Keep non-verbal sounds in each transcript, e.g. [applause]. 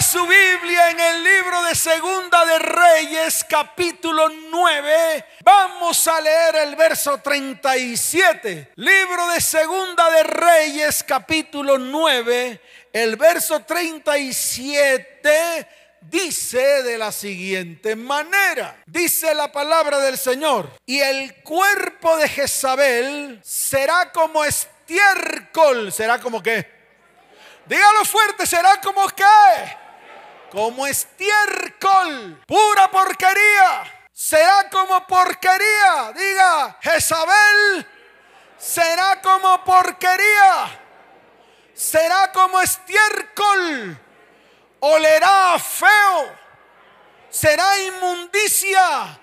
Su Biblia en el libro de Segunda de Reyes, capítulo 9. Vamos a leer el verso 37. Libro de Segunda de Reyes, capítulo 9. El verso 37 dice de la siguiente manera. Dice la palabra del Señor. Y el cuerpo de Jezabel será como estiércol. ¿Será como qué? Dígalo fuerte, será como qué? Como estiércol, pura porquería. Será como porquería. Diga, Jezabel será como porquería. Será como estiércol. Olerá feo. Será inmundicia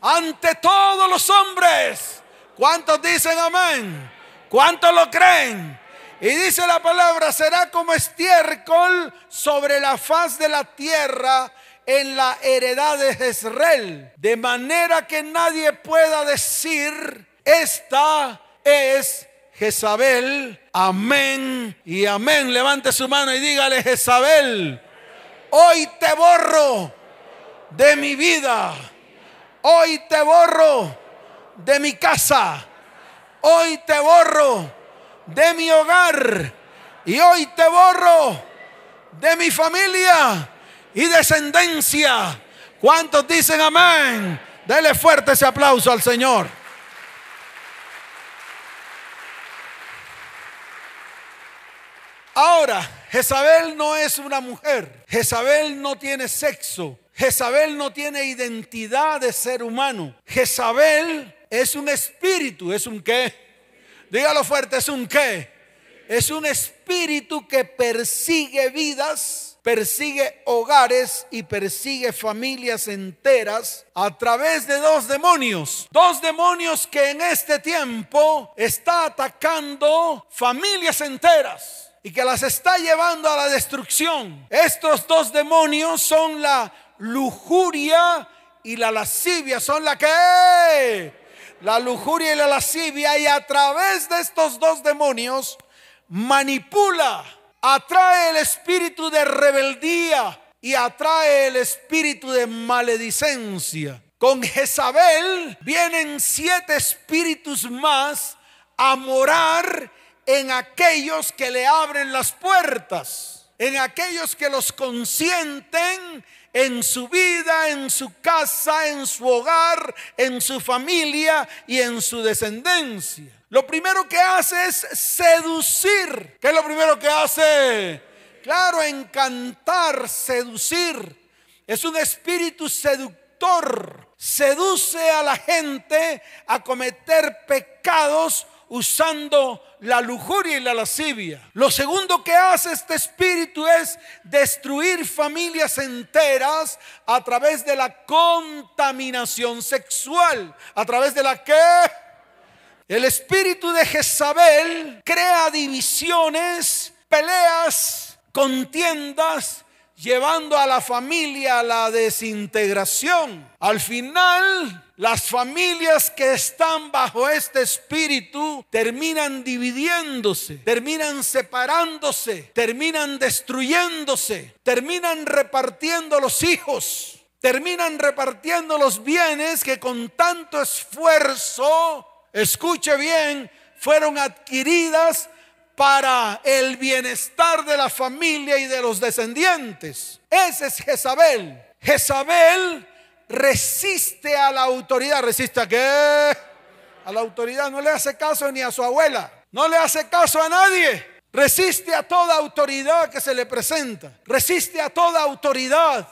ante todos los hombres. ¿Cuántos dicen amén? ¿Cuántos lo creen? Y dice la palabra, será como estiércol sobre la faz de la tierra en la heredad de Jezreel. De manera que nadie pueda decir, esta es Jezabel. Amén y amén. Levante su mano y dígale, Jezabel, hoy te borro de mi vida. Hoy te borro de mi casa. Hoy te borro de mi hogar. Y hoy te borro de mi familia y descendencia. ¿Cuántos dicen amén? Dele fuerte ese aplauso al Señor. Ahora, Jezabel no es una mujer. Jezabel no tiene sexo. Jezabel no tiene identidad de ser humano. Jezabel es un espíritu. ¿Es un qué? Dígalo fuerte, ¿es un qué? Es un espíritu que persigue vidas, persigue hogares y persigue familias enteras a través de dos demonios. Dos demonios que en este tiempo está atacando familias enteras y que las está llevando a la destrucción. Estos dos demonios son la lujuria y la lascivia, son la que la lujuria y la lascivia y a través de estos dos demonios manipula, atrae el espíritu de rebeldía y atrae el espíritu de maledicencia. Con Jezabel vienen siete espíritus más a morar en aquellos que le abren las puertas, en aquellos que los consienten en su vida, en su casa, en su hogar, en su familia y en su descendencia. Lo primero que hace es seducir. ¿Qué es lo primero que hace? Claro, encantar, seducir. Es un espíritu seductor. Seduce a la gente a cometer pecados usando la lujuria y la lascivia. Lo segundo que hace este espíritu es destruir familias enteras a través de la contaminación sexual, a través de la que el espíritu de Jezabel crea divisiones, peleas, contiendas llevando a la familia a la desintegración. Al final, las familias que están bajo este espíritu terminan dividiéndose, terminan separándose, terminan destruyéndose, terminan repartiendo los hijos, terminan repartiendo los bienes que con tanto esfuerzo, escuche bien, fueron adquiridas para el bienestar de la familia y de los descendientes. Ese es Jezabel. Jezabel resiste a la autoridad. ¿Resiste a qué? A la autoridad. No le hace caso ni a su abuela. No le hace caso a nadie. Resiste a toda autoridad que se le presenta. Resiste a toda autoridad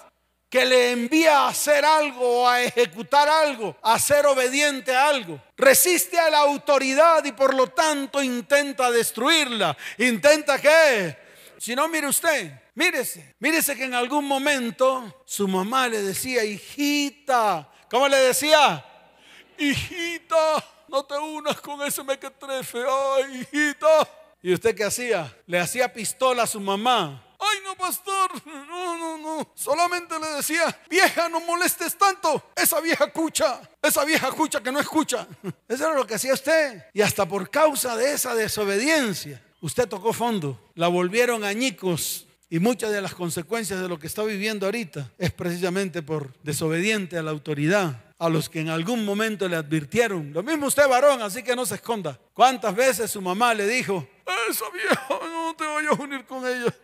que le envía a hacer algo, a ejecutar algo, a ser obediente a algo. Resiste a la autoridad y por lo tanto intenta destruirla. ¿Intenta qué? Si no, mire usted, mírese, mírese que en algún momento su mamá le decía, hijita, ¿cómo le decía? Hijita, no te unas con ese mequetrefe, ay, hijita. ¿Y usted qué hacía? Le hacía pistola a su mamá Ay, no, pastor. No, no, no. Solamente le decía, vieja, no molestes tanto. Esa vieja cucha. Esa vieja cucha que no escucha. [laughs] Eso era lo que hacía usted. Y hasta por causa de esa desobediencia, usted tocó fondo. La volvieron añicos Y muchas de las consecuencias de lo que está viviendo ahorita es precisamente por desobediente a la autoridad, a los que en algún momento le advirtieron. Lo mismo usted varón, así que no se esconda. ¿Cuántas veces su mamá le dijo, esa vieja, no te vayas a unir con ella?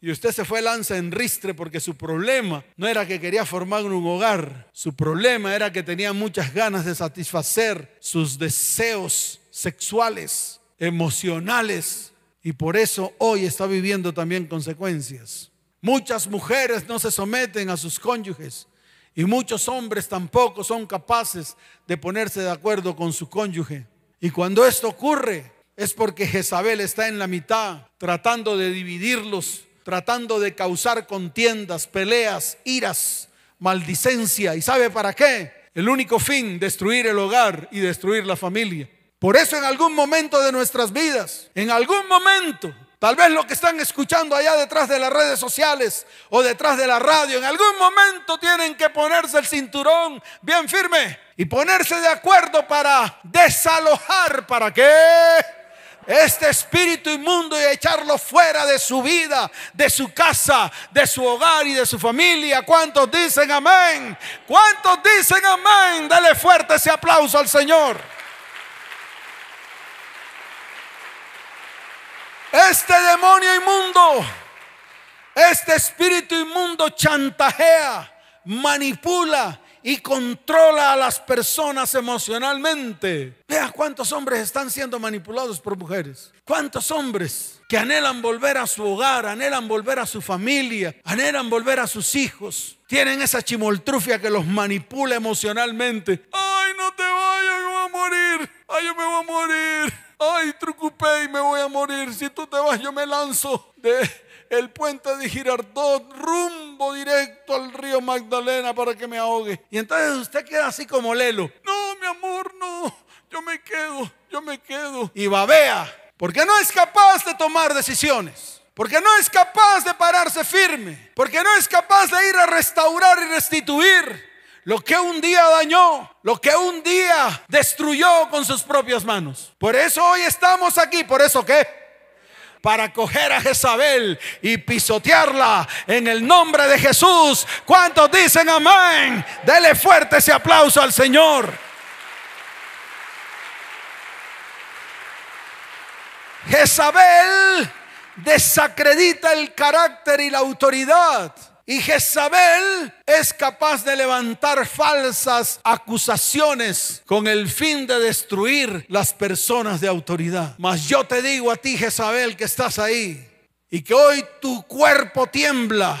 y usted se fue lanza en ristre porque su problema no era que quería formar un hogar, su problema era que tenía muchas ganas de satisfacer sus deseos sexuales, emocionales, y por eso hoy está viviendo también consecuencias. Muchas mujeres no se someten a sus cónyuges y muchos hombres tampoco son capaces de ponerse de acuerdo con su cónyuge. Y cuando esto ocurre es porque Jezabel está en la mitad tratando de dividirlos, tratando de causar contiendas, peleas, iras, maldicencia. ¿Y sabe para qué? El único fin, destruir el hogar y destruir la familia. Por eso en algún momento de nuestras vidas, en algún momento, tal vez lo que están escuchando allá detrás de las redes sociales o detrás de la radio, en algún momento tienen que ponerse el cinturón bien firme y ponerse de acuerdo para desalojar, ¿para qué? Este espíritu inmundo y echarlo fuera de su vida, de su casa, de su hogar y de su familia. ¿Cuántos dicen amén? ¿Cuántos dicen amén? Dale fuerte ese aplauso al Señor. Este demonio inmundo, este espíritu inmundo chantajea, manipula y controla a las personas emocionalmente. Vea cuántos hombres están siendo manipulados por mujeres. Cuántos hombres que anhelan volver a su hogar, anhelan volver a su familia, anhelan volver a sus hijos. Tienen esa chimoltrufia que los manipula emocionalmente. Ay, no te vayas, yo voy a morir. Ay, yo me voy a morir ay, trucupé y me voy a morir. Si tú te vas, yo me lanzo de el puente de Girardot rumbo directo al río Magdalena para que me ahogue. Y entonces usted queda así como lelo. No, mi amor, no. Yo me quedo, yo me quedo. Y babea, porque no es capaz de tomar decisiones. Porque no es capaz de pararse firme. Porque no es capaz de ir a restaurar y restituir lo que un día dañó, lo que un día destruyó con sus propias manos. Por eso hoy estamos aquí, por eso qué? Para coger a Jezabel y pisotearla en el nombre de Jesús. ¿Cuántos dicen amén? Dele fuerte ese aplauso al Señor. Jezabel desacredita el carácter y la autoridad y Jezabel es capaz de levantar falsas acusaciones con el fin de destruir las personas de autoridad. Mas yo te digo a ti, Jezabel, que estás ahí y que hoy tu cuerpo tiembla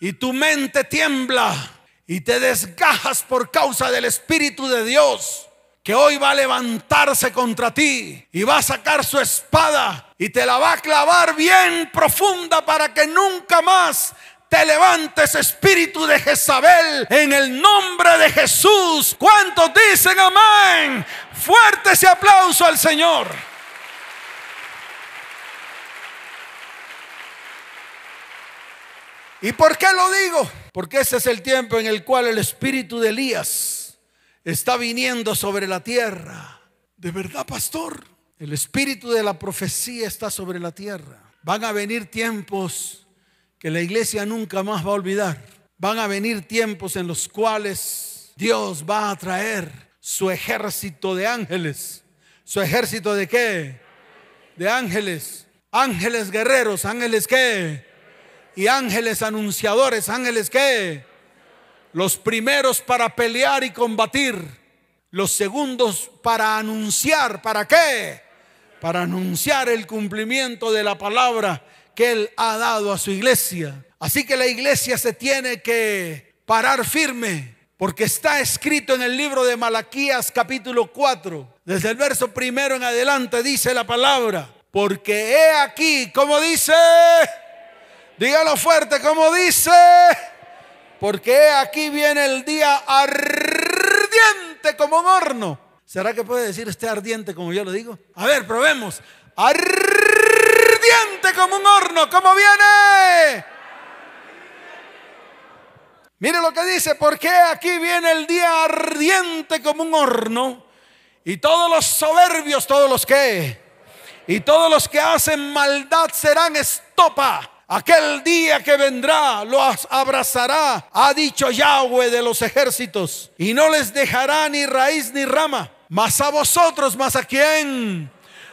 y tu mente tiembla y te desgajas por causa del Espíritu de Dios que hoy va a levantarse contra ti y va a sacar su espada y te la va a clavar bien profunda para que nunca más te levantes espíritu de Jezabel en el nombre de Jesús. ¿Cuántos dicen amén? Fuerte ese aplauso al Señor. ¿Y por qué lo digo? Porque ese es el tiempo en el cual el espíritu de Elías está viniendo sobre la tierra. De verdad, pastor, el espíritu de la profecía está sobre la tierra. Van a venir tiempos que la iglesia nunca más va a olvidar. Van a venir tiempos en los cuales Dios va a traer su ejército de ángeles. ¿Su ejército de qué? De ángeles. Ángeles guerreros, ángeles qué? Y ángeles anunciadores, ángeles qué? Los primeros para pelear y combatir. Los segundos para anunciar. ¿Para qué? Para anunciar el cumplimiento de la palabra que Él ha dado a su iglesia. Así que la iglesia se tiene que parar firme, porque está escrito en el libro de Malaquías capítulo 4, desde el verso primero en adelante dice la palabra, porque he aquí, como dice, dígalo fuerte, como dice, porque he aquí viene el día ardiente como un horno. ¿Será que puede decir este ardiente como yo lo digo? A ver, probemos. Como un horno. ¿Cómo viene? Mire lo que dice, porque aquí viene el día ardiente como un horno y todos los soberbios, todos los que, y todos los que hacen maldad serán estopa. Aquel día que vendrá los abrazará, ha dicho Yahweh de los ejércitos, y no les dejará ni raíz ni rama. Mas a vosotros, más a quién.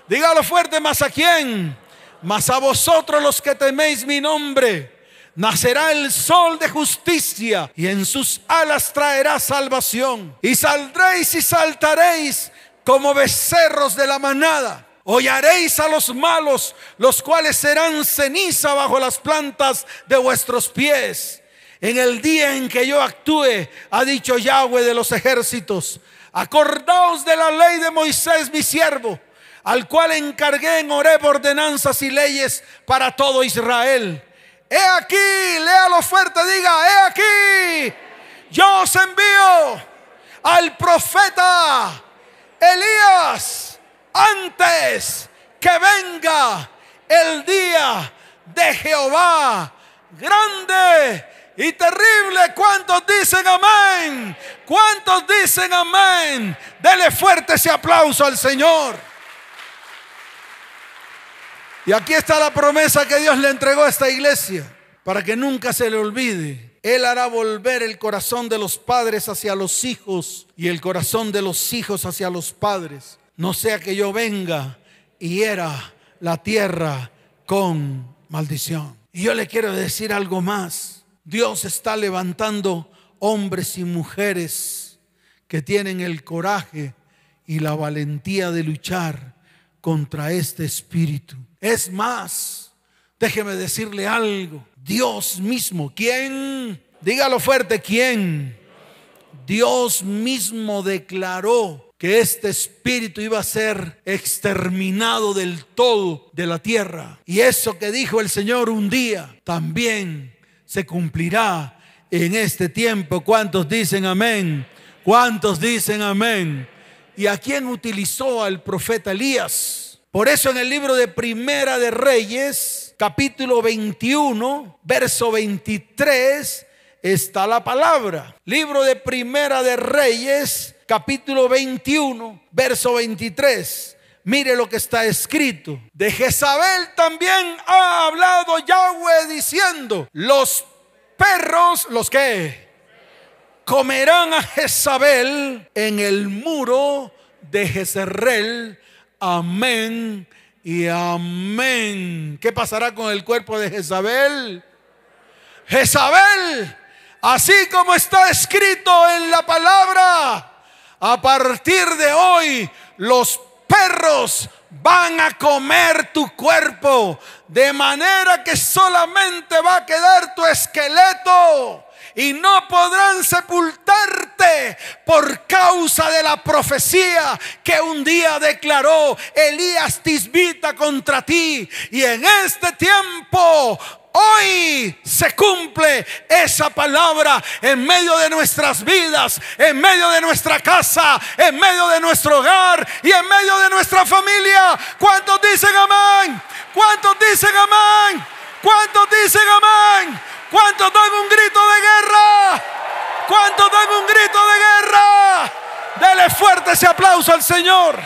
Dígalo fuerte, más a quién. Mas a vosotros los que teméis mi nombre, nacerá el sol de justicia y en sus alas traerá salvación. Y saldréis y saltaréis como becerros de la manada. Hollaréis a los malos, los cuales serán ceniza bajo las plantas de vuestros pies. En el día en que yo actúe, ha dicho Yahweh de los ejércitos, acordaos de la ley de Moisés, mi siervo, al cual encargué en Oreb ordenanzas y leyes para todo Israel. He aquí, léalo fuerte, diga, he aquí, yo os envío al profeta Elías antes que venga el día de Jehová grande y terrible. ¿Cuántos dicen amén? ¿Cuántos dicen amén? Dele fuerte ese aplauso al Señor. Y aquí está la promesa que Dios le entregó a esta iglesia para que nunca se le olvide. Él hará volver el corazón de los padres hacia los hijos y el corazón de los hijos hacia los padres. No sea que yo venga y era la tierra con maldición. Y yo le quiero decir algo más. Dios está levantando hombres y mujeres que tienen el coraje y la valentía de luchar contra este espíritu. Es más, déjeme decirle algo. Dios mismo, ¿quién? Dígalo fuerte, ¿quién? Dios mismo declaró que este espíritu iba a ser exterminado del todo de la tierra. Y eso que dijo el Señor un día también se cumplirá en este tiempo. ¿Cuántos dicen amén? ¿Cuántos dicen amén? ¿Y a quién utilizó al profeta Elías? Por eso en el libro de Primera de Reyes, capítulo 21, verso 23, está la palabra. Libro de Primera de Reyes, capítulo 21, verso 23. Mire lo que está escrito. De Jezabel también ha hablado Yahweh diciendo, los perros, los que comerán a Jezabel en el muro de Jezreel. Amén y amén. ¿Qué pasará con el cuerpo de Jezabel? Jezabel, así como está escrito en la palabra, a partir de hoy los perros van a comer tu cuerpo, de manera que solamente va a quedar tu esqueleto y no podrán sepultarte por causa de la profecía que un día declaró Elías Tisbita contra ti. Y en este tiempo Hoy se cumple esa palabra en medio de nuestras vidas, en medio de nuestra casa, en medio de nuestro hogar y en medio de nuestra familia. ¿Cuántos dicen amén? ¿Cuántos dicen amén? ¿Cuántos dicen amén? ¿Cuántos dan un grito de guerra? ¿Cuántos dan un grito de guerra? Dele fuerte ese aplauso al Señor.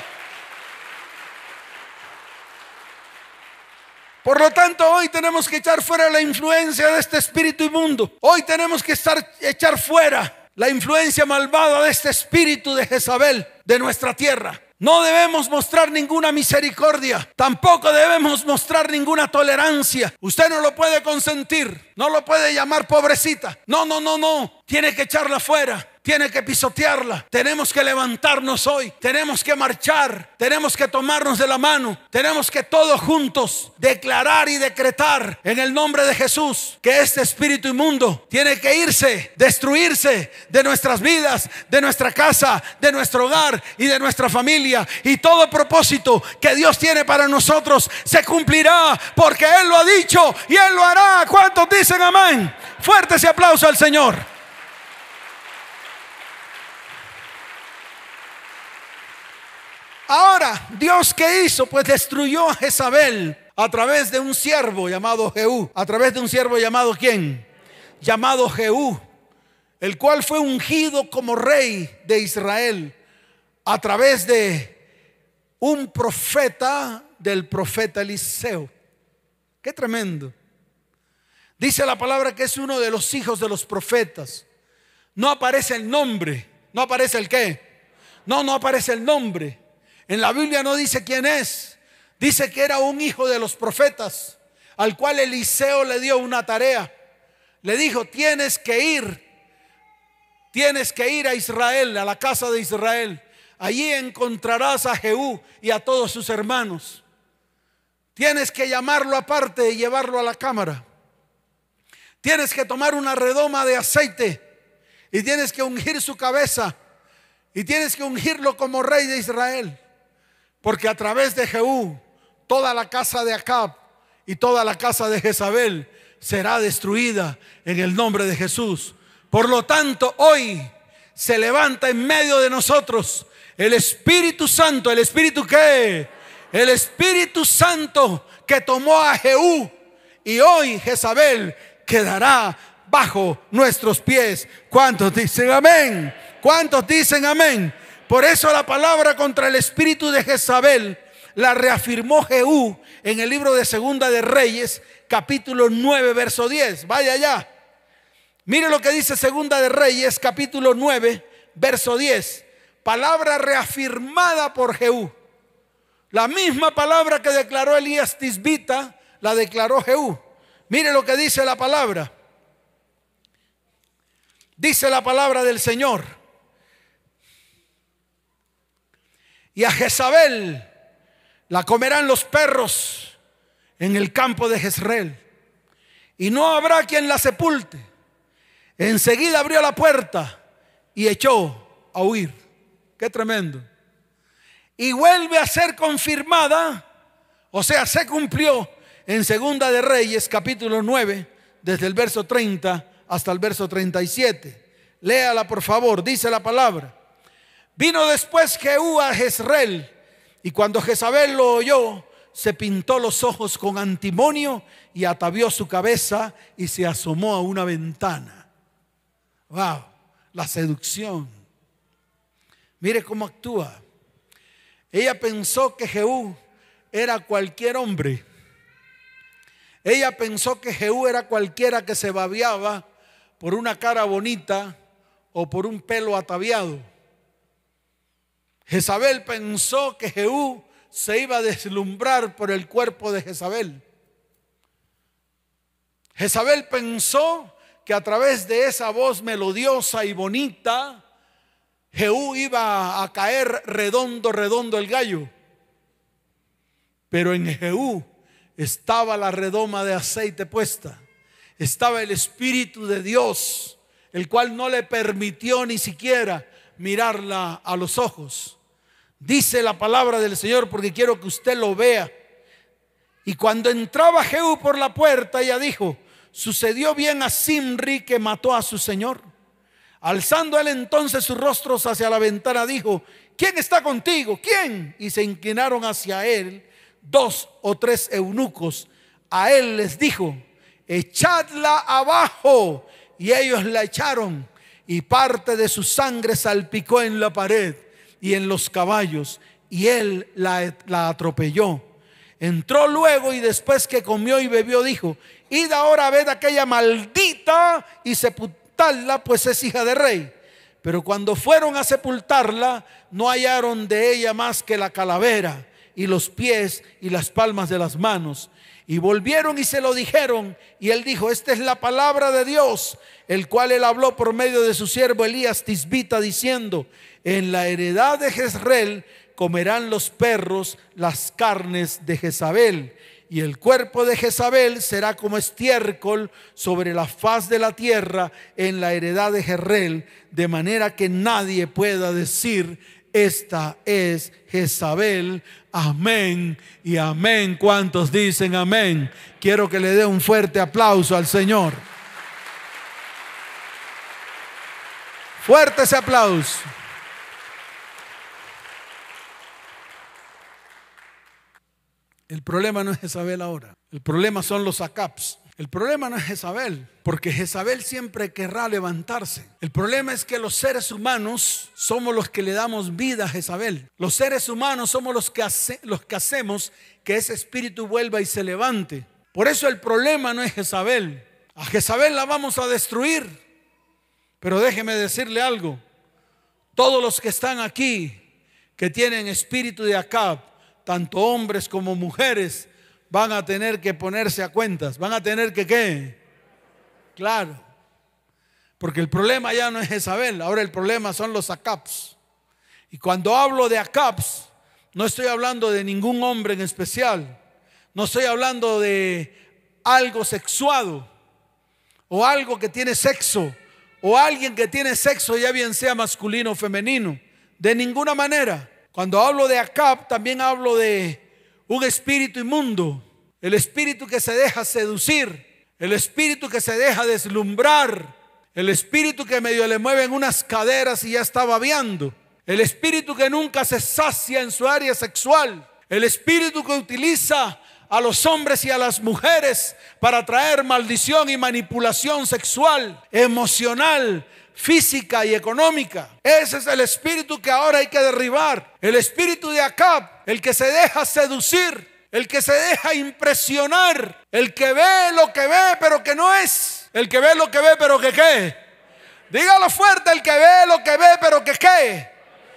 Por lo tanto, hoy tenemos que echar fuera la influencia de este espíritu inmundo. Hoy tenemos que estar, echar fuera la influencia malvada de este espíritu de Jezabel de nuestra tierra. No debemos mostrar ninguna misericordia. Tampoco debemos mostrar ninguna tolerancia. Usted no lo puede consentir. No lo puede llamar pobrecita. No, no, no, no. Tiene que echarla fuera tiene que pisotearla. Tenemos que levantarnos hoy. Tenemos que marchar. Tenemos que tomarnos de la mano. Tenemos que todos juntos declarar y decretar en el nombre de Jesús que este espíritu inmundo tiene que irse, destruirse de nuestras vidas, de nuestra casa, de nuestro hogar y de nuestra familia. Y todo propósito que Dios tiene para nosotros se cumplirá porque Él lo ha dicho y Él lo hará. ¿Cuántos dicen amén? Fuerte ese aplauso al Señor. Ahora, Dios qué hizo? Pues destruyó a Jezabel a través de un siervo llamado Jehú. A través de un siervo llamado quién? Llamado Jehú, el cual fue ungido como rey de Israel a través de un profeta del profeta Eliseo. Qué tremendo. Dice la palabra que es uno de los hijos de los profetas. No aparece el nombre. ¿No aparece el qué? No, no aparece el nombre. En la Biblia no dice quién es. Dice que era un hijo de los profetas, al cual Eliseo le dio una tarea. Le dijo, tienes que ir, tienes que ir a Israel, a la casa de Israel. Allí encontrarás a Jehú y a todos sus hermanos. Tienes que llamarlo aparte y llevarlo a la cámara. Tienes que tomar una redoma de aceite y tienes que ungir su cabeza y tienes que ungirlo como rey de Israel. Porque a través de Jehú, toda la casa de Acab y toda la casa de Jezabel será destruida en el nombre de Jesús. Por lo tanto, hoy se levanta en medio de nosotros el Espíritu Santo, el Espíritu que, el Espíritu Santo que tomó a Jehú y hoy Jezabel quedará bajo nuestros pies. ¿Cuántos dicen amén? ¿Cuántos dicen amén? Por eso la palabra contra el espíritu de Jezabel la reafirmó Jehú en el libro de Segunda de Reyes, capítulo 9, verso 10. Vaya allá. Mire lo que dice Segunda de Reyes, capítulo 9, verso 10 palabra reafirmada por Jehú. La misma palabra que declaró Elías Tisbita, la declaró Jehú. Mire lo que dice la palabra. Dice la palabra del Señor. Y a Jezabel la comerán los perros en el campo de Jezreel. Y no habrá quien la sepulte. Enseguida abrió la puerta y echó a huir. Qué tremendo. Y vuelve a ser confirmada, o sea, se cumplió en Segunda de Reyes, capítulo 9, desde el verso 30 hasta el verso 37. Léala por favor, dice la palabra. Vino después Jehú a Jezreel, y cuando Jezabel lo oyó, se pintó los ojos con antimonio y atavió su cabeza y se asomó a una ventana. Wow, la seducción. Mire cómo actúa. Ella pensó que Jehú era cualquier hombre. Ella pensó que Jehú era cualquiera que se babiaba por una cara bonita o por un pelo ataviado. Jezabel pensó que Jehú se iba a deslumbrar por el cuerpo de Jezabel. Jezabel pensó que a través de esa voz melodiosa y bonita, Jehú iba a caer redondo, redondo el gallo. Pero en Jehú estaba la redoma de aceite puesta. Estaba el Espíritu de Dios, el cual no le permitió ni siquiera mirarla a los ojos. Dice la palabra del Señor porque quiero que usted lo vea. Y cuando entraba Jehú por la puerta, ella dijo, sucedió bien a Simri que mató a su Señor. Alzando él entonces sus rostros hacia la ventana, dijo, ¿quién está contigo? ¿Quién? Y se inclinaron hacia él dos o tres eunucos. A él les dijo, echadla abajo. Y ellos la echaron y parte de su sangre salpicó en la pared y en los caballos y él la, atropelló. Entró luego y después que comió y bebió dijo, id ahora a ver aquella maldita y sepultó pues es hija de rey. Pero cuando fueron a sepultarla, no hallaron de ella más que la calavera y los pies y las palmas de las manos. Y volvieron y se lo dijeron. Y él dijo, esta es la palabra de Dios, el cual él habló por medio de su siervo Elías Tisbita, diciendo, en la heredad de Jezreel comerán los perros las carnes de Jezabel y el cuerpo de Jezabel será como estiércol sobre la faz de la tierra en la heredad de Jezreel, de manera que nadie pueda decir, esta es Jezabel. Amén y amén. ¿Cuántos dicen amén? Quiero que le dé un fuerte aplauso al Señor. Fuerte ese aplauso. El problema no es Jezabel ahora. El problema son los acaps. El problema no es Jezabel, porque Jezabel siempre querrá levantarse. El problema es que los seres humanos somos los que le damos vida a Jezabel. Los seres humanos somos los que, los que hacemos que ese espíritu vuelva y se levante. Por eso el problema no es Jezabel. A Jezabel la vamos a destruir. Pero déjeme decirle algo. Todos los que están aquí, que tienen espíritu de Acab, tanto hombres como mujeres, van a tener que ponerse a cuentas. Van a tener que qué? Claro. Porque el problema ya no es Jezabel, ahora el problema son los Acabs. Y cuando hablo de Acabs, no estoy hablando de ningún hombre en especial. No estoy hablando de algo sexuado o algo que tiene sexo o alguien que tiene sexo, ya bien sea masculino o femenino. De ninguna manera. Cuando hablo de Acab, también hablo de un espíritu inmundo. El espíritu que se deja seducir. El espíritu que se deja deslumbrar. El espíritu que medio le mueven unas caderas y ya está babeando. El espíritu que nunca se sacia en su área sexual. El espíritu que utiliza a los hombres y a las mujeres para traer maldición y manipulación sexual, emocional, física y económica. Ese es el espíritu que ahora hay que derribar. El espíritu de Acab, el que se deja seducir, el que se deja impresionar, el que ve lo que ve pero que no es, el que ve lo que ve pero que qué. Dígalo fuerte, el que ve lo que ve pero que qué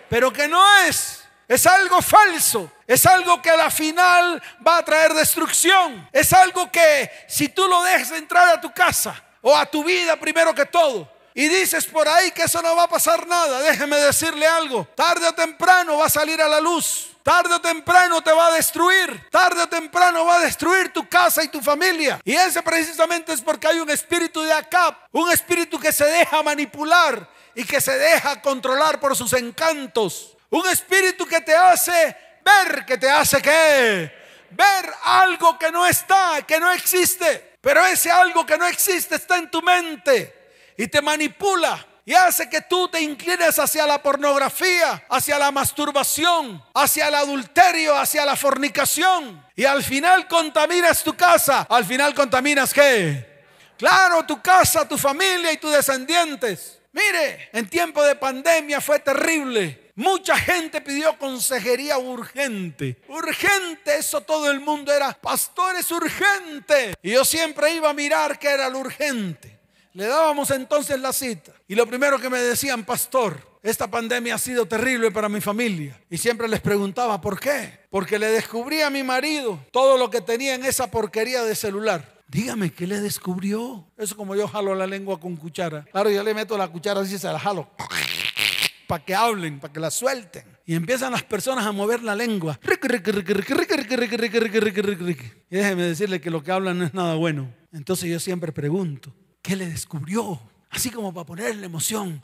pero que no es. Es algo falso. Es algo que a la final va a traer destrucción. Es algo que si tú lo dejas entrar a tu casa o a tu vida primero que todo, y dices por ahí que eso no va a pasar nada, déjeme decirle algo. Tarde o temprano va a salir a la luz. Tarde o temprano te va a destruir. Tarde o temprano va a destruir tu casa y tu familia. Y ese precisamente es porque hay un espíritu de Acab. Un espíritu que se deja manipular y que se deja controlar por sus encantos. Un espíritu que te hace ver, que te hace que ver algo que no está, que no existe. Pero ese algo que no existe está en tu mente y te manipula y hace que tú te inclines hacia la pornografía, hacia la masturbación, hacia el adulterio, hacia la fornicación. Y al final contaminas tu casa. Al final contaminas qué? Claro, tu casa, tu familia y tus descendientes. Mire, en tiempo de pandemia fue terrible. Mucha gente pidió consejería urgente. Urgente, eso todo el mundo era, pastor es urgente. Y yo siempre iba a mirar qué era lo urgente. Le dábamos entonces la cita. Y lo primero que me decían, pastor, esta pandemia ha sido terrible para mi familia. Y siempre les preguntaba, ¿por qué? Porque le descubrí a mi marido todo lo que tenía en esa porquería de celular. Dígame, ¿qué le descubrió? Eso como yo jalo la lengua con cuchara. Claro, yo le meto la cuchara así, se la jalo. Para que hablen, para que la suelten. Y empiezan las personas a mover la lengua. Y déjeme decirle que lo que hablan no es nada bueno. Entonces yo siempre pregunto, ¿qué le descubrió? Así como para ponerle emoción.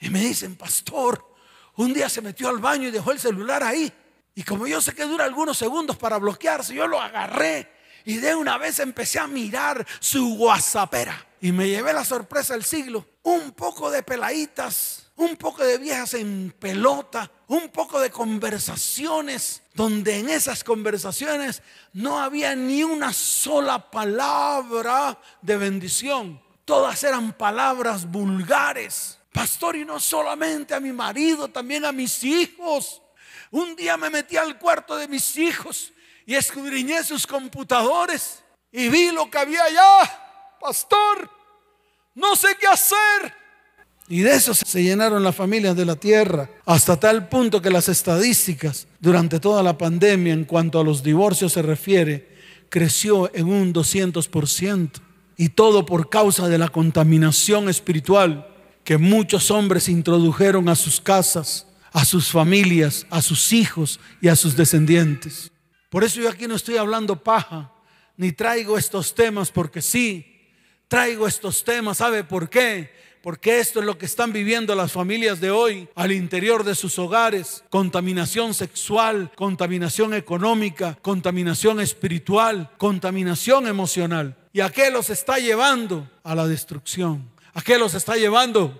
Y me dicen, pastor, un día se metió al baño y dejó el celular ahí. Y como yo sé que dura algunos segundos para bloquearse, yo lo agarré y de una vez empecé a mirar su WhatsAppera. Y me llevé la sorpresa del siglo. Un poco de peladitas, un poco de viejas en pelota, un poco de conversaciones, donde en esas conversaciones no había ni una sola palabra de bendición. Todas eran palabras vulgares. Pastor, y no solamente a mi marido, también a mis hijos. Un día me metí al cuarto de mis hijos y escudriñé sus computadores y vi lo que había allá. Pastor, no sé qué hacer. Y de eso se llenaron las familias de la tierra, hasta tal punto que las estadísticas durante toda la pandemia en cuanto a los divorcios se refiere, creció en un 200%. Y todo por causa de la contaminación espiritual que muchos hombres introdujeron a sus casas, a sus familias, a sus hijos y a sus descendientes. Por eso yo aquí no estoy hablando paja, ni traigo estos temas porque sí, traigo estos temas, ¿sabe por qué? Porque esto es lo que están viviendo las familias de hoy al interior de sus hogares. Contaminación sexual, contaminación económica, contaminación espiritual, contaminación emocional. ¿Y a qué los está llevando? A la destrucción. ¿A qué los está llevando?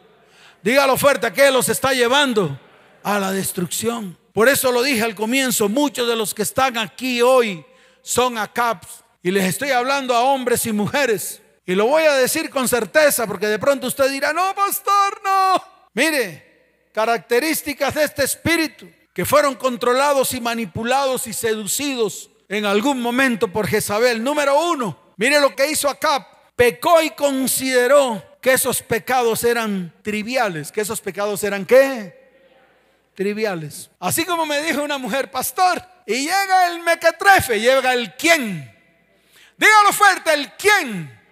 Dígalo fuerte, ¿a qué los está llevando? A la destrucción. Por eso lo dije al comienzo, muchos de los que están aquí hoy son ACAPs. Y les estoy hablando a hombres y mujeres. Y lo voy a decir con certeza porque de pronto usted dirá, no, pastor, no. Mire, características de este espíritu. que fueron controlados y manipulados y seducidos en algún momento por Jezabel. Número uno, mire lo que hizo Acab. Pecó y consideró que esos pecados eran triviales. ¿Que esos pecados eran qué? Triviales. Así como me dijo una mujer, pastor, y llega el mequetrefe, llega el quién. Dígalo fuerte, el quién.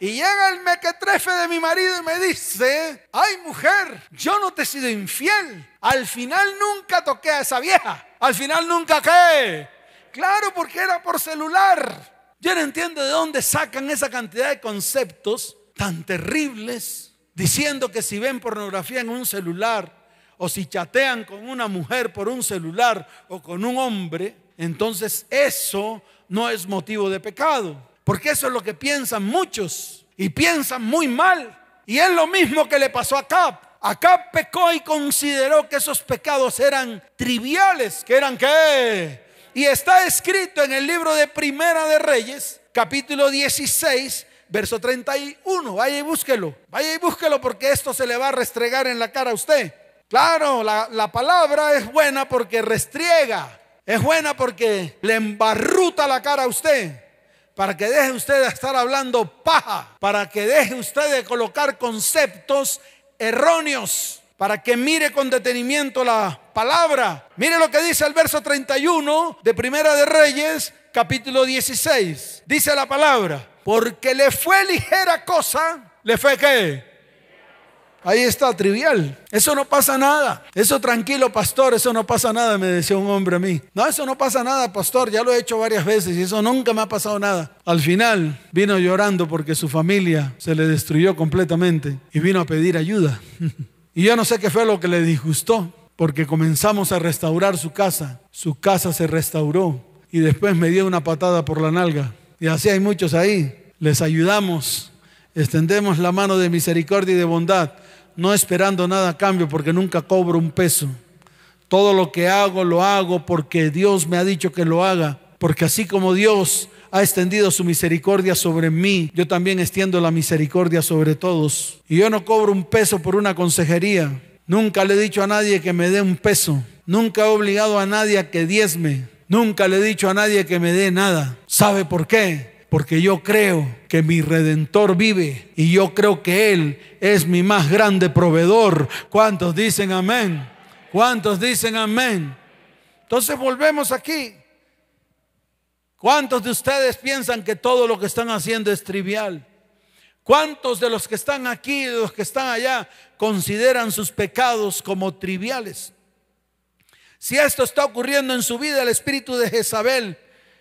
Y llega el mequetrefe de mi marido y me dice, ay mujer, yo no te he sido infiel. Al final nunca toqué a esa vieja. Al final nunca qué. Claro, porque era por celular. Yo no entiendo de dónde sacan esa cantidad de conceptos tan terribles, diciendo que si ven pornografía en un celular, o si chatean con una mujer por un celular o con un hombre, entonces eso no es motivo de pecado. Porque eso es lo que piensan muchos y piensan muy mal. Y es lo mismo que le pasó a Acab. Acab pecó y consideró que esos pecados eran triviales, que eran qué. Y está escrito en el libro de Primera de Reyes, capítulo 16, verso 31. Vaya y búsquelo. Vaya y búsquelo porque esto se le va a restregar en la cara a usted. Claro, la, la palabra es buena porque restriega. Es buena porque le embarruta la cara a usted. Para que deje usted de estar hablando paja. Para que deje usted de colocar conceptos erróneos. Para que mire con detenimiento la palabra. Mire lo que dice el verso 31 de Primera de Reyes, capítulo 16. Dice la palabra porque le fue ligera cosa, le fue qué? Ahí está, trivial. Eso no pasa nada. Eso tranquilo, pastor, eso no pasa nada, me decía un hombre a mí. No, eso no pasa nada, pastor, ya lo he hecho varias veces y eso nunca me ha pasado nada. Al final vino llorando porque su familia se le destruyó completamente y vino a pedir ayuda. [laughs] y yo no sé qué fue lo que le disgustó, porque comenzamos a restaurar su casa. Su casa se restauró y después me dio una patada por la nalga. Y así hay muchos ahí. Les ayudamos, extendemos la mano de misericordia y de bondad, no esperando nada a cambio porque nunca cobro un peso. Todo lo que hago lo hago porque Dios me ha dicho que lo haga, porque así como Dios ha extendido su misericordia sobre mí, yo también extiendo la misericordia sobre todos. Y yo no cobro un peso por una consejería. Nunca le he dicho a nadie que me dé un peso. Nunca he obligado a nadie a que diezme. Nunca le he dicho a nadie que me dé nada. ¿Sabe por qué? Porque yo creo que mi redentor vive y yo creo que Él es mi más grande proveedor. ¿Cuántos dicen amén? ¿Cuántos dicen amén? Entonces volvemos aquí. ¿Cuántos de ustedes piensan que todo lo que están haciendo es trivial? ¿Cuántos de los que están aquí, de los que están allá, consideran sus pecados como triviales? Si esto está ocurriendo en su vida, el espíritu de Jezabel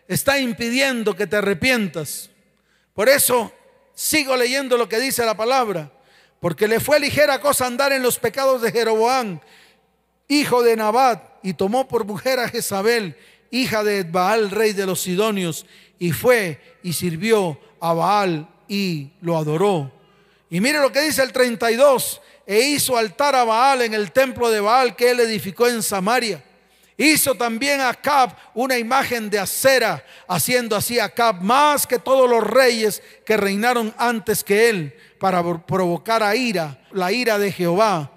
está impidiendo que te arrepientas. Por eso sigo leyendo lo que dice la palabra. Porque le fue ligera cosa andar en los pecados de Jeroboam, hijo de Nabat, y tomó por mujer a Jezabel, hija de Baal, rey de los Sidonios, y fue y sirvió a Baal y lo adoró. Y mire lo que dice el 32, e hizo altar a Baal en el templo de Baal que él edificó en Samaria. Hizo también a Acab una imagen de acera, haciendo así a Acab más que todos los reyes que reinaron antes que él, para provocar a ira, la ira de Jehová,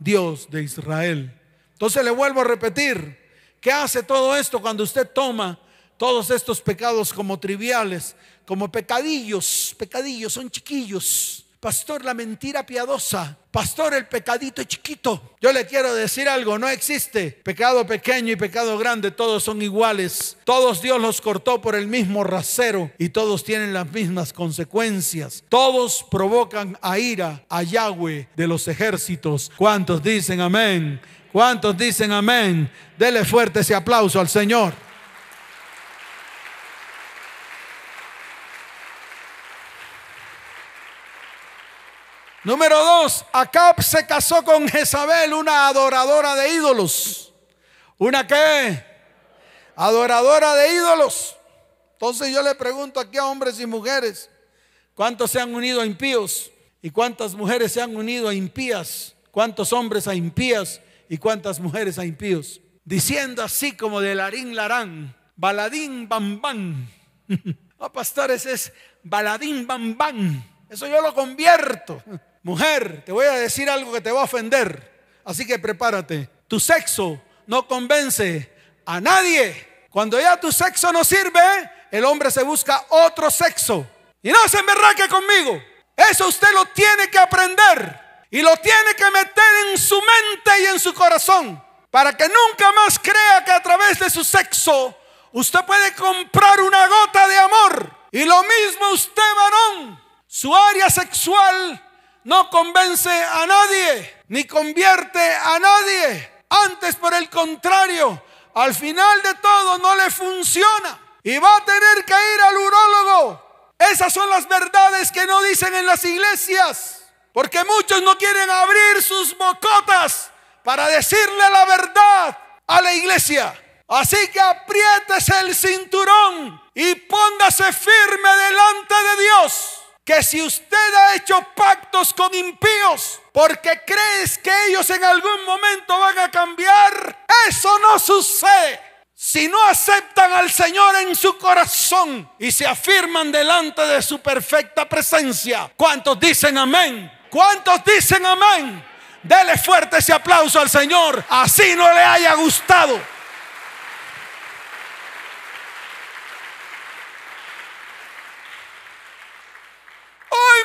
Dios de Israel. Entonces le vuelvo a repetir, ¿qué hace todo esto cuando usted toma todos estos pecados como triviales, como pecadillos? Pecadillos, son chiquillos Pastor, la mentira piadosa. Pastor, el pecadito chiquito. Yo le quiero decir algo, no existe pecado pequeño y pecado grande, todos son iguales. Todos Dios los cortó por el mismo rasero y todos tienen las mismas consecuencias. Todos provocan a ira a Yahweh de los ejércitos. ¿Cuántos dicen amén? ¿Cuántos dicen amén? Dele fuerte ese aplauso al Señor. Número dos, Acab se casó con Jezabel, una adoradora de ídolos. ¿Una qué? Adoradora de ídolos. Entonces yo le pregunto aquí a hombres y mujeres, ¿cuántos se han unido a impíos? ¿Y cuántas mujeres se han unido a impías? ¿Cuántos hombres a impías? ¿Y cuántas mujeres a impíos? Diciendo así como de larín larán, baladín bam bam. [laughs] No, pastores, es baladín bam bam. Eso yo lo convierto. Mujer, te voy a decir algo que te va a ofender, así que prepárate. Tu sexo no convence a nadie. Cuando ya tu sexo no sirve, el hombre se busca otro sexo. Y no se emberraque conmigo. Eso usted lo tiene que aprender y lo tiene que meter en su mente y en su corazón para que nunca más crea que a través de su sexo usted puede comprar una gota de amor. Y lo mismo usted, varón, su área sexual no convence a nadie, ni convierte a nadie. Antes, por el contrario, al final de todo no le funciona y va a tener que ir al urólogo. Esas son las verdades que no dicen en las iglesias, porque muchos no quieren abrir sus bocotas para decirle la verdad a la iglesia. Así que apriétese el cinturón y póngase firme delante de Dios que si usted ha hecho pactos con impíos porque crees que ellos en algún momento van a cambiar, eso no sucede. Si no aceptan al Señor en su corazón y se afirman delante de su perfecta presencia, ¿cuántos dicen amén? ¿Cuántos dicen amén? Dele fuerte ese aplauso al Señor, así no le haya gustado.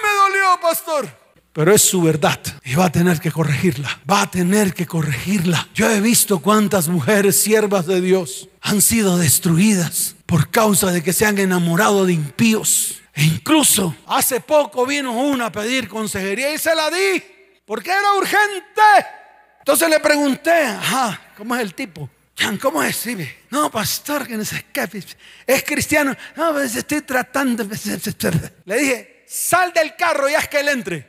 Me dolió, pastor. Pero es su verdad y va a tener que corregirla. Va a tener que corregirla. Yo he visto cuántas mujeres siervas de Dios han sido destruidas por causa de que se han enamorado de impíos. E incluso hace poco vino una a pedir consejería y se la di porque era urgente. Entonces le pregunté, ajá, ¿cómo es el tipo? ¿Cómo es? No, pastor, que no se escape. Es cristiano. No, pues estoy tratando. Le dije, sal del carro y haz que él entre.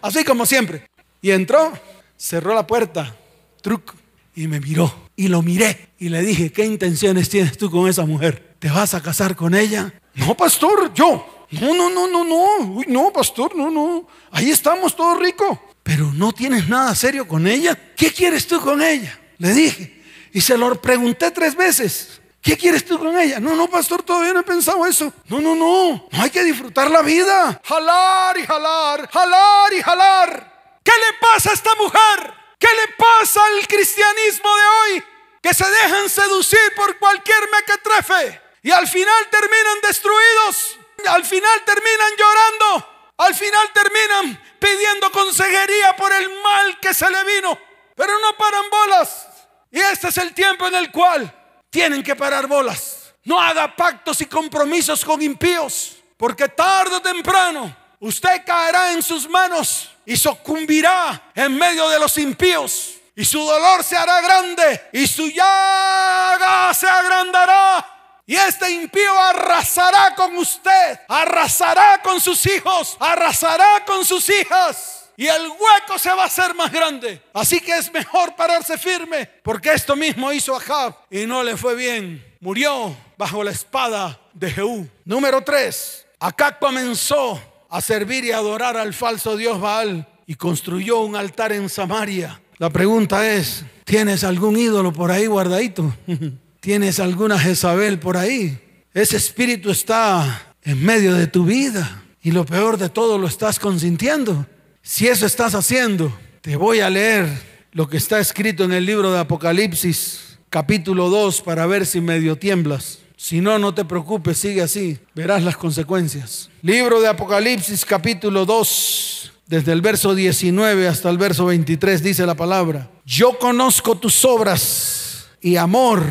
Así como siempre. Y entró, cerró la puerta, truco, y me miró. Y lo miré y le dije, ¿qué intenciones tienes tú con esa mujer? ¿Te vas a casar con ella? No, pastor, yo. No, no, no, no, no. Uy, no, pastor, no, no. Ahí estamos todos ricos. Pero no tienes nada serio con ella. ¿Qué quieres tú con ella? Le dije. Y se lo pregunté tres veces. ¿Qué quieres tú con ella? No, no, pastor, todavía no he pensado eso. No, no, no. No hay que disfrutar la vida. Jalar y jalar, jalar y jalar. ¿Qué le pasa a esta mujer? ¿Qué le pasa al cristianismo de hoy? Que se dejan seducir por cualquier mequetrefe y al final terminan destruidos. Al final terminan llorando. Al final terminan pidiendo consejería por el mal que se le vino. Pero no paran bolas. Y este es el tiempo en el cual tienen que parar bolas. No haga pactos y compromisos con impíos, porque tarde o temprano usted caerá en sus manos y sucumbirá en medio de los impíos. Y su dolor se hará grande y su llaga se agrandará. Y este impío arrasará con usted, arrasará con sus hijos, arrasará con sus hijas y el hueco se va a hacer más grande. Así que es mejor pararse firme, porque esto mismo hizo Ahab y no le fue bien. Murió bajo la espada de Jehú. Número 3. Acab comenzó a servir y adorar al falso dios Baal y construyó un altar en Samaria. La pregunta es, ¿tienes algún ídolo por ahí guardadito? [laughs] ¿Tienes alguna Jezabel por ahí? Ese espíritu está en medio de tu vida y lo peor de todo lo estás consintiendo. Si eso estás haciendo, te voy a leer lo que está escrito en el libro de Apocalipsis, capítulo 2, para ver si medio tiemblas. Si no, no te preocupes, sigue así, verás las consecuencias. Libro de Apocalipsis, capítulo 2, desde el verso 19 hasta el verso 23, dice la palabra, yo conozco tus obras y amor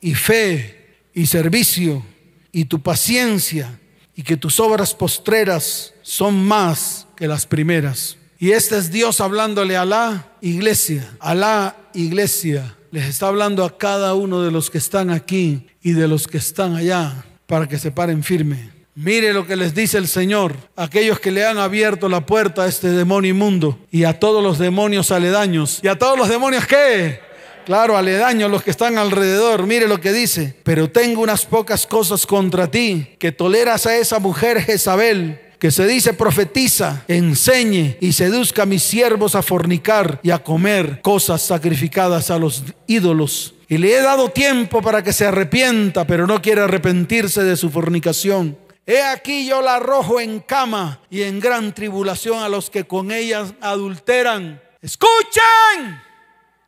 y fe y servicio y tu paciencia y que tus obras postreras son más que las primeras. Y este es Dios hablándole a la iglesia, a la iglesia. Les está hablando a cada uno de los que están aquí y de los que están allá para que se paren firme. Mire lo que les dice el Señor, aquellos que le han abierto la puerta a este demonio inmundo y a todos los demonios aledaños. ¿Y a todos los demonios qué? Claro, aledaños, los que están alrededor. Mire lo que dice. Pero tengo unas pocas cosas contra ti, que toleras a esa mujer Jezabel que se dice profetiza, enseñe y seduzca a mis siervos a fornicar y a comer cosas sacrificadas a los ídolos. Y le he dado tiempo para que se arrepienta, pero no quiere arrepentirse de su fornicación. He aquí yo la arrojo en cama y en gran tribulación a los que con ella adulteran. Escuchen,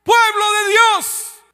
pueblo de Dios.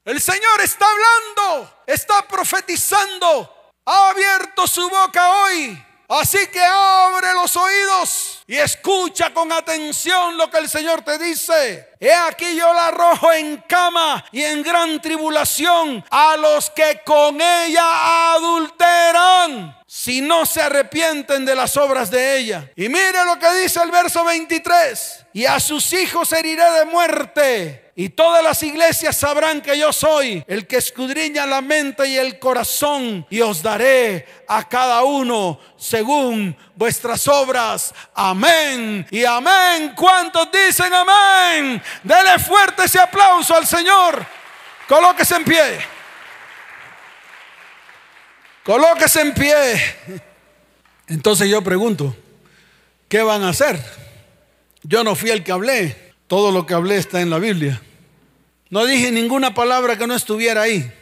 El Señor está hablando, está profetizando, ha abierto su boca hoy. Así que abre los oídos y escucha con atención lo que el Señor te dice. He aquí yo la arrojo en cama y en gran tribulación a los que con ella adulteran si no se arrepienten de las obras de ella. Y mire lo que dice el verso 23. Y a sus hijos heriré de muerte. Y todas las iglesias sabrán que yo soy el que escudriña la mente y el corazón. Y os daré a cada uno según vuestras obras. Amén. Y amén. ¿Cuántos dicen amén? Dele fuerte ese aplauso al Señor. Colóquese en pie. Colóquese en pie. Entonces yo pregunto, ¿qué van a hacer? Yo no fui el que hablé. Todo lo que hablé está en la Biblia. No dije ninguna palabra que no estuviera ahí.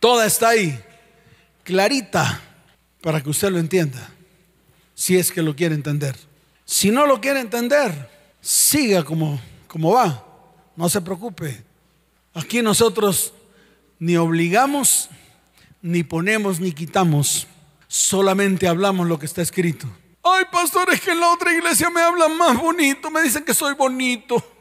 Toda está ahí. Clarita para que usted lo entienda. Si es que lo quiere entender. Si no lo quiere entender, siga como, como va. No se preocupe. Aquí nosotros ni obligamos ni ponemos ni quitamos, solamente hablamos lo que está escrito. Ay, pastor, es que en la otra iglesia me hablan más bonito, me dicen que soy bonito,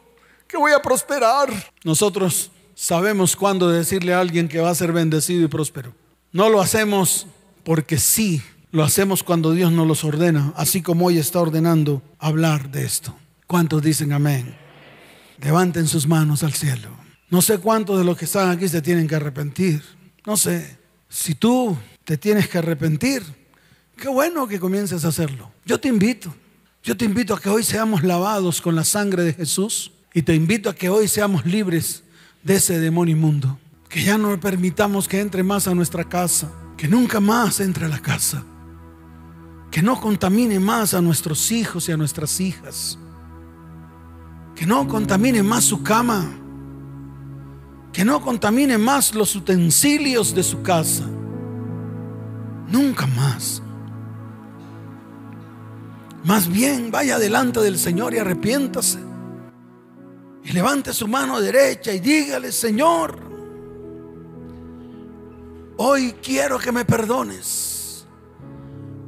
que voy a prosperar. Nosotros sabemos cuándo decirle a alguien que va a ser bendecido y próspero. No lo hacemos porque sí, lo hacemos cuando Dios nos los ordena, así como hoy está ordenando hablar de esto. ¿Cuántos dicen amén? Levanten sus manos al cielo. No sé cuántos de los que están aquí se tienen que arrepentir. No sé. Si tú te tienes que arrepentir, qué bueno que comiences a hacerlo. Yo te invito, yo te invito a que hoy seamos lavados con la sangre de Jesús y te invito a que hoy seamos libres de ese demonio inmundo. Que ya no permitamos que entre más a nuestra casa, que nunca más entre a la casa, que no contamine más a nuestros hijos y a nuestras hijas, que no contamine más su cama, que no contamine más los utensilios de su casa. Nunca más. Más bien vaya delante del Señor y arrepiéntase. Y levante su mano derecha y dígale, Señor, hoy quiero que me perdones.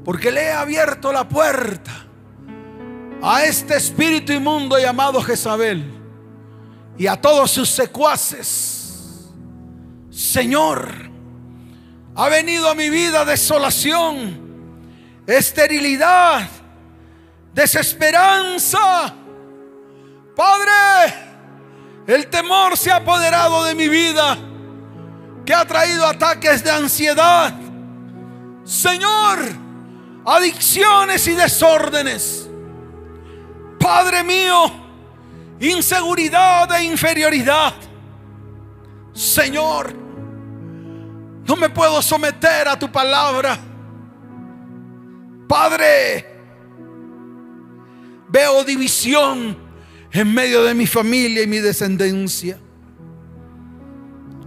Porque le he abierto la puerta a este espíritu inmundo llamado Jezabel y a todos sus secuaces Señor, ha venido a mi vida desolación, esterilidad, desesperanza. Padre, el temor se ha apoderado de mi vida, que ha traído ataques de ansiedad. Señor, adicciones y desórdenes. Padre mío, inseguridad e inferioridad. Señor, no me puedo someter a tu palabra. Padre, veo división en medio de mi familia y mi descendencia.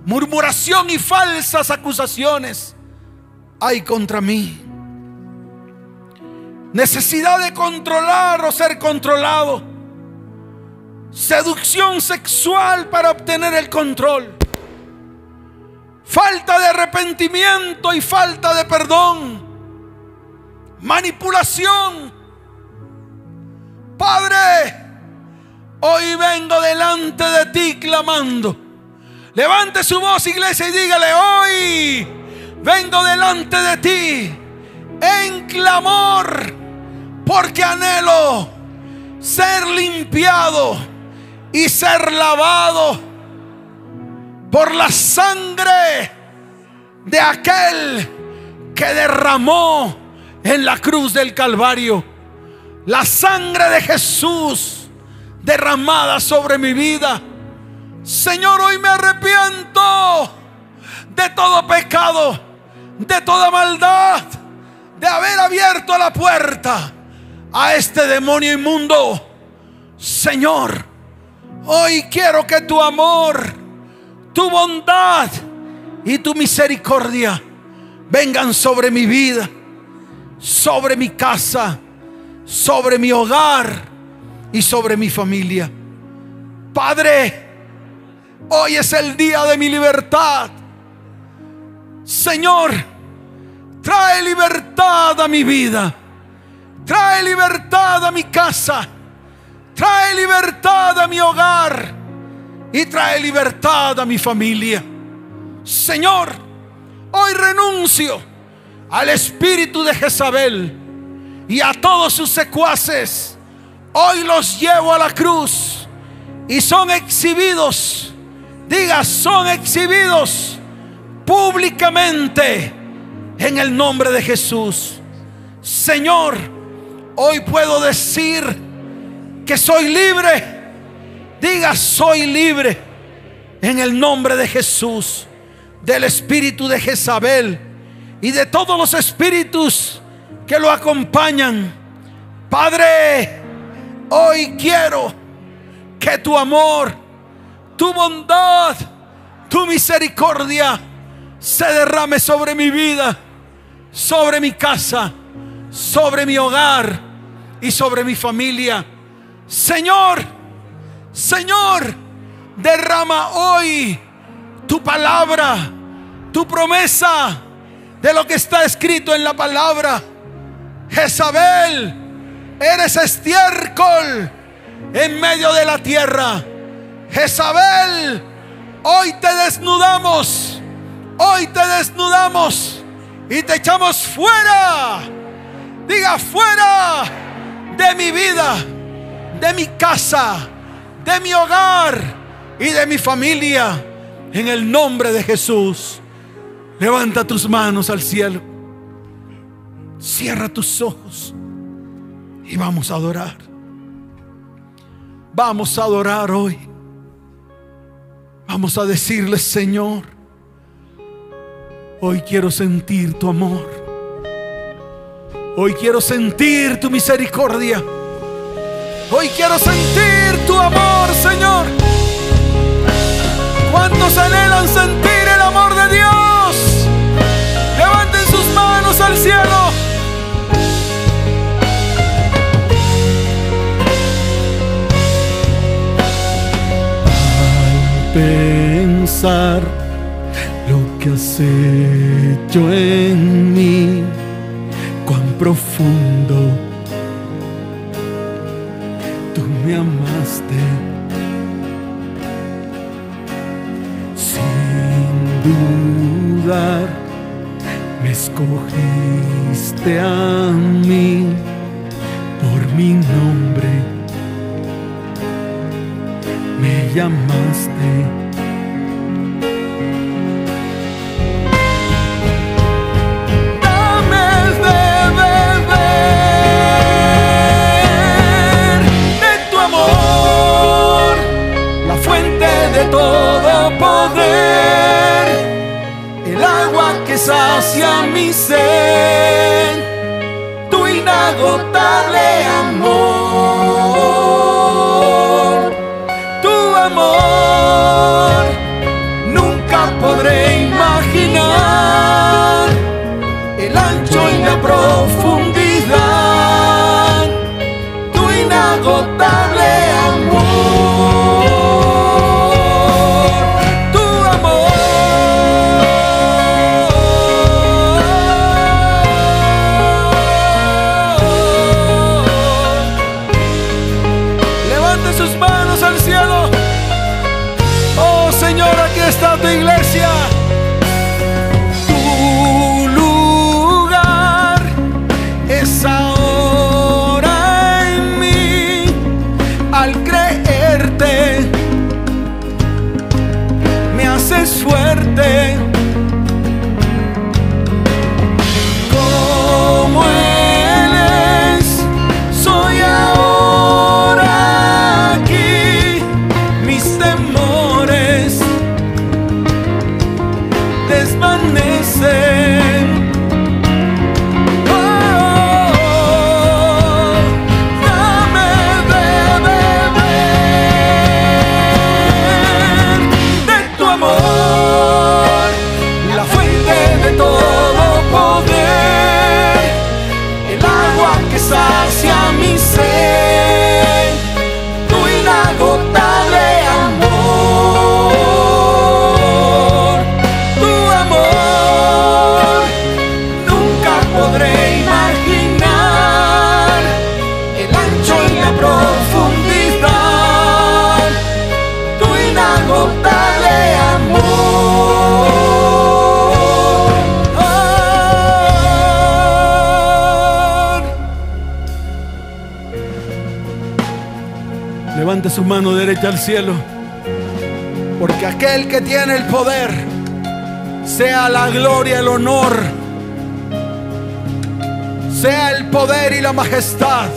Murmuración y falsas acusaciones hay contra mí. Necesidad de controlar o ser controlado. Seducción sexual para obtener el control falta de arrepentimiento y falta de perdón, manipulación. Padre, hoy vengo delante de ti clamando. Levante su voz, iglesia, y dígale, hoy vengo delante de ti en clamor, porque anhelo ser limpiado y ser lavado por la sangre de aquel que derramó en la cruz del Calvario. La sangre de Jesús derramada sobre mi vida. Señor, hoy me arrepiento de todo pecado, de toda maldad, de haber abierto la puerta a este demonio inmundo. Señor, hoy quiero que tu amor tu bondad y tu misericordia vengan sobre mi vida, sobre mi casa, sobre mi hogar y sobre mi familia. Padre, Hoy es el día de mi libertad. Señor, trae libertad a mi vida. Trae libertad a mi casa. Trae libertad a mi hogar. Y trae libertad a mi familia. Señor, hoy renuncio al espíritu de Jezabel y a todos sus secuaces. Hoy los llevo a la cruz y son exhibidos. Diga, son exhibidos públicamente en el nombre de Jesús. Señor, hoy puedo decir que soy libre. Diga, soy libre en el nombre de Jesús, del espíritu de Jezabel y de todos los espíritus que lo acompañan. Padre, hoy quiero que tu amor, tu bondad, tu misericordia se derrame sobre mi vida, sobre mi casa, sobre mi hogar y sobre mi familia. Señor, Señor, derrama hoy tu palabra, tu promesa de lo que está escrito en la palabra. Jezabel, eres estiércol en medio de la tierra. Jezabel, hoy te desnudamos, hoy te desnudamos y te echamos fuera. Diga fuera de mi vida, de mi casa, de mi hogar y de mi familia. En el nombre de Jesús. Levanta tus manos al cielo. Cierra tus ojos y vamos a adorar. Vamos a adorar hoy. Vamos a decirle, Señor, hoy quiero sentir tu amor. Hoy quiero sentir tu misericordia. Hoy quiero sentir tu amor, Señor. ¿Cuántos anhelan sentir el amor de Dios? Levanten sus manos al cielo. Pensar lo que has hecho en mí, cuán profundo tú me amaste. Sin dudar, me escogiste a mí por mi nombre me llamaste. Su mano derecha al cielo. Porque aquel que tiene el poder, sea la gloria, el honor, sea el poder y la majestad.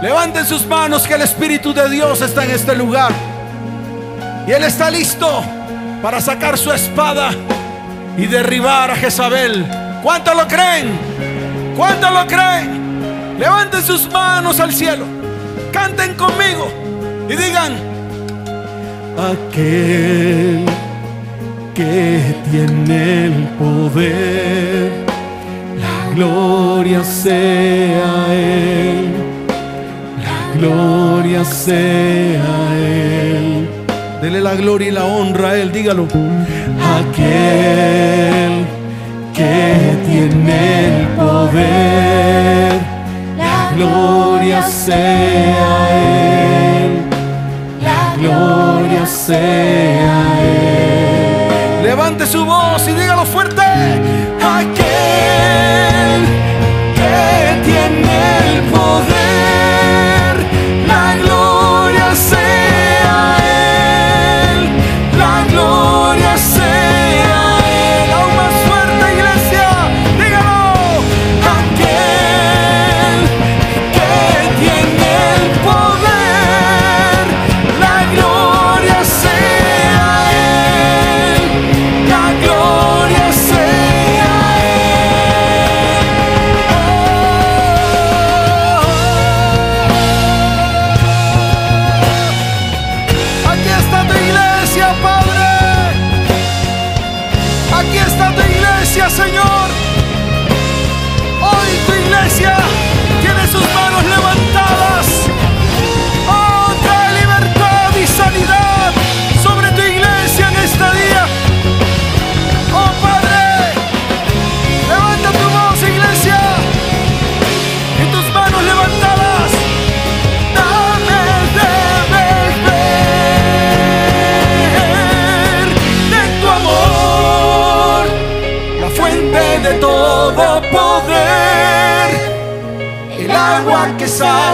Levanten sus manos que el Espíritu de Dios está en este lugar. Y Él está listo para sacar su espada y derribar a Jezabel. ¿Cuánto lo creen? ¿Cuánto lo creen? Levanten sus manos al cielo. Canten conmigo y digan, aquel que tiene el poder, la gloria sea Él, la gloria sea Él. Dele la gloria y la honra a Él, dígalo. Aquel que tiene el poder, la gloria sea Él, gloria sea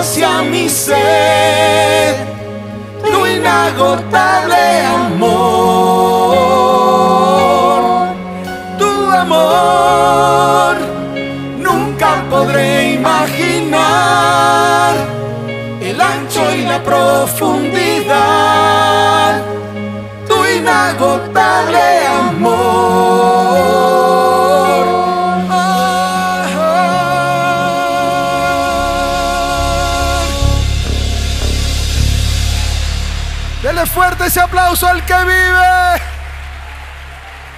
que sacia mi sed, tu inagotable amor, fuerte ese aplauso al que vive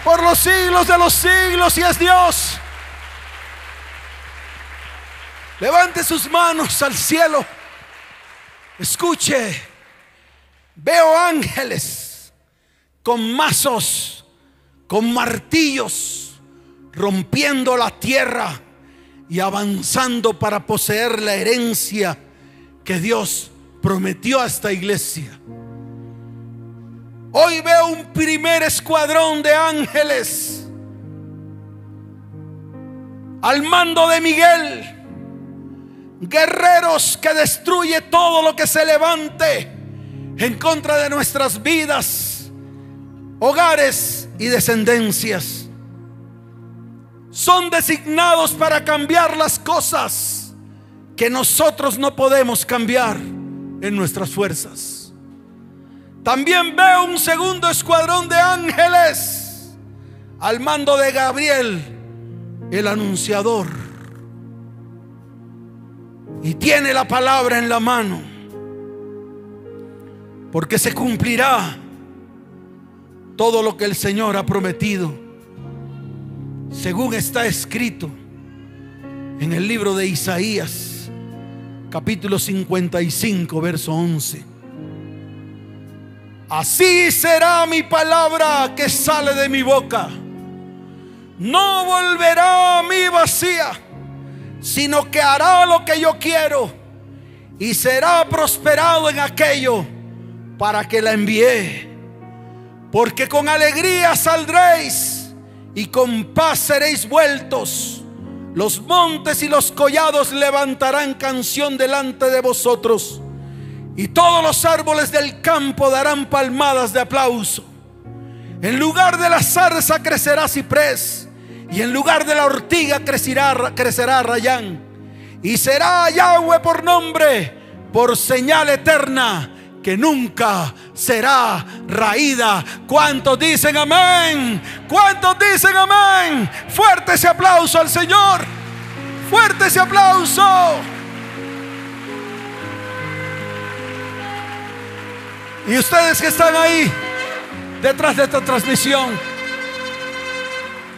por los siglos de los siglos y es Dios. Levante sus manos al cielo. Escuche. Veo ángeles con mazos, con martillos, rompiendo la tierra y avanzando para poseer la herencia que Dios prometió a esta iglesia. Hoy veo un primer escuadrón de ángeles al mando de Miguel guerreros que destruye todo lo que se levante en contra de nuestras vidas, hogares y descendencias. Son designados para cambiar las cosas que nosotros no podemos cambiar en nuestras fuerzas. También veo un segundo escuadrón de ángeles al mando de Gabriel, el anunciador y tiene la palabra en la mano. Porque se cumplirá todo lo que el Señor ha prometido. Según está escrito en el libro de Isaías, capítulo 55, verso 11. Así será mi palabra que sale de mi boca. No volverá a mí vacía sino que hará lo que yo quiero y será prosperado en aquello para que la envíe. Porque con alegría saldréis y con paz seréis vueltos. Los montes y los collados levantarán canción delante de vosotros. Y todos los árboles del campo darán palmadas de aplauso. En lugar de la zarza crecerá ciprés. Y en lugar de la ortiga crecerá, rayán. Y será Yahweh por nombre, por señal eterna que nunca será raída. ¿Cuántos dicen amén? ¿Cuántos dicen amén? Fuerte ese aplauso al Señor. Fuerte ese aplauso. Y ustedes que están ahí detrás de esta transmisión,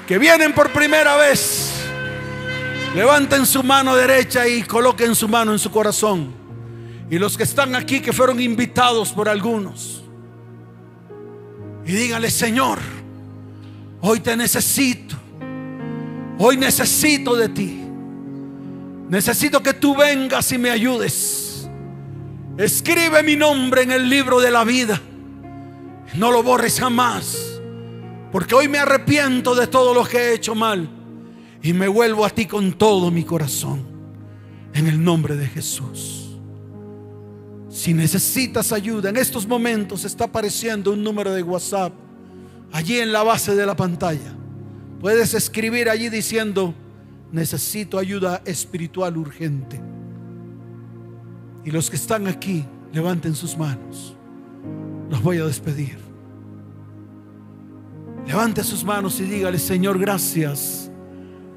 que vienen por primera vez, levanten su mano derecha y coloquen su mano en su corazón. Y los que están aquí que fueron invitados por algunos. Y díganle, Señor, hoy te necesito. Hoy necesito de ti. Necesito que tú vengas y me ayudes. Escribe mi nombre en el libro de la vida. No lo borres jamás. Porque hoy me arrepiento de todo lo que he hecho mal. Y me vuelvo a ti con todo mi corazón. En el nombre de Jesús. Si necesitas ayuda, en estos momentos está apareciendo un número de WhatsApp allí en la base de la pantalla. Puedes escribir allí diciendo, necesito ayuda espiritual urgente. Y los que están aquí, levanten sus manos. Los voy a despedir. Levante sus manos y dígale, Señor, gracias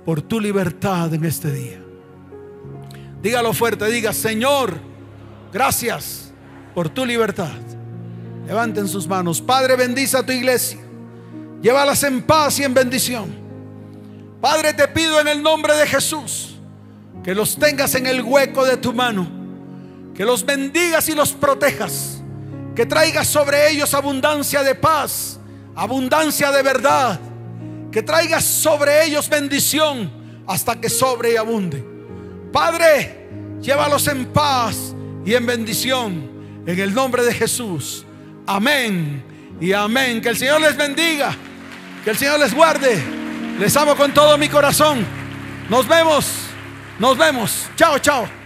por tu libertad en este día. Dígalo fuerte, diga, Señor, Gracias por tu libertad. Levanten sus manos. Padre, bendice a tu iglesia. Llévalas en paz y en bendición. Padre, te pido en el nombre de Jesús que los tengas en el hueco de tu mano. Que los bendigas y los protejas. Que traigas sobre ellos abundancia de paz, abundancia de verdad. Que traigas sobre ellos bendición hasta que sobre y abunde. Padre, llévalos en paz y en bendición. En el nombre de Jesús. Amén y amén. Que el Señor les bendiga. Que el Señor les guarde. Les amo con todo mi corazón. Nos vemos. Nos vemos. Chao, chao.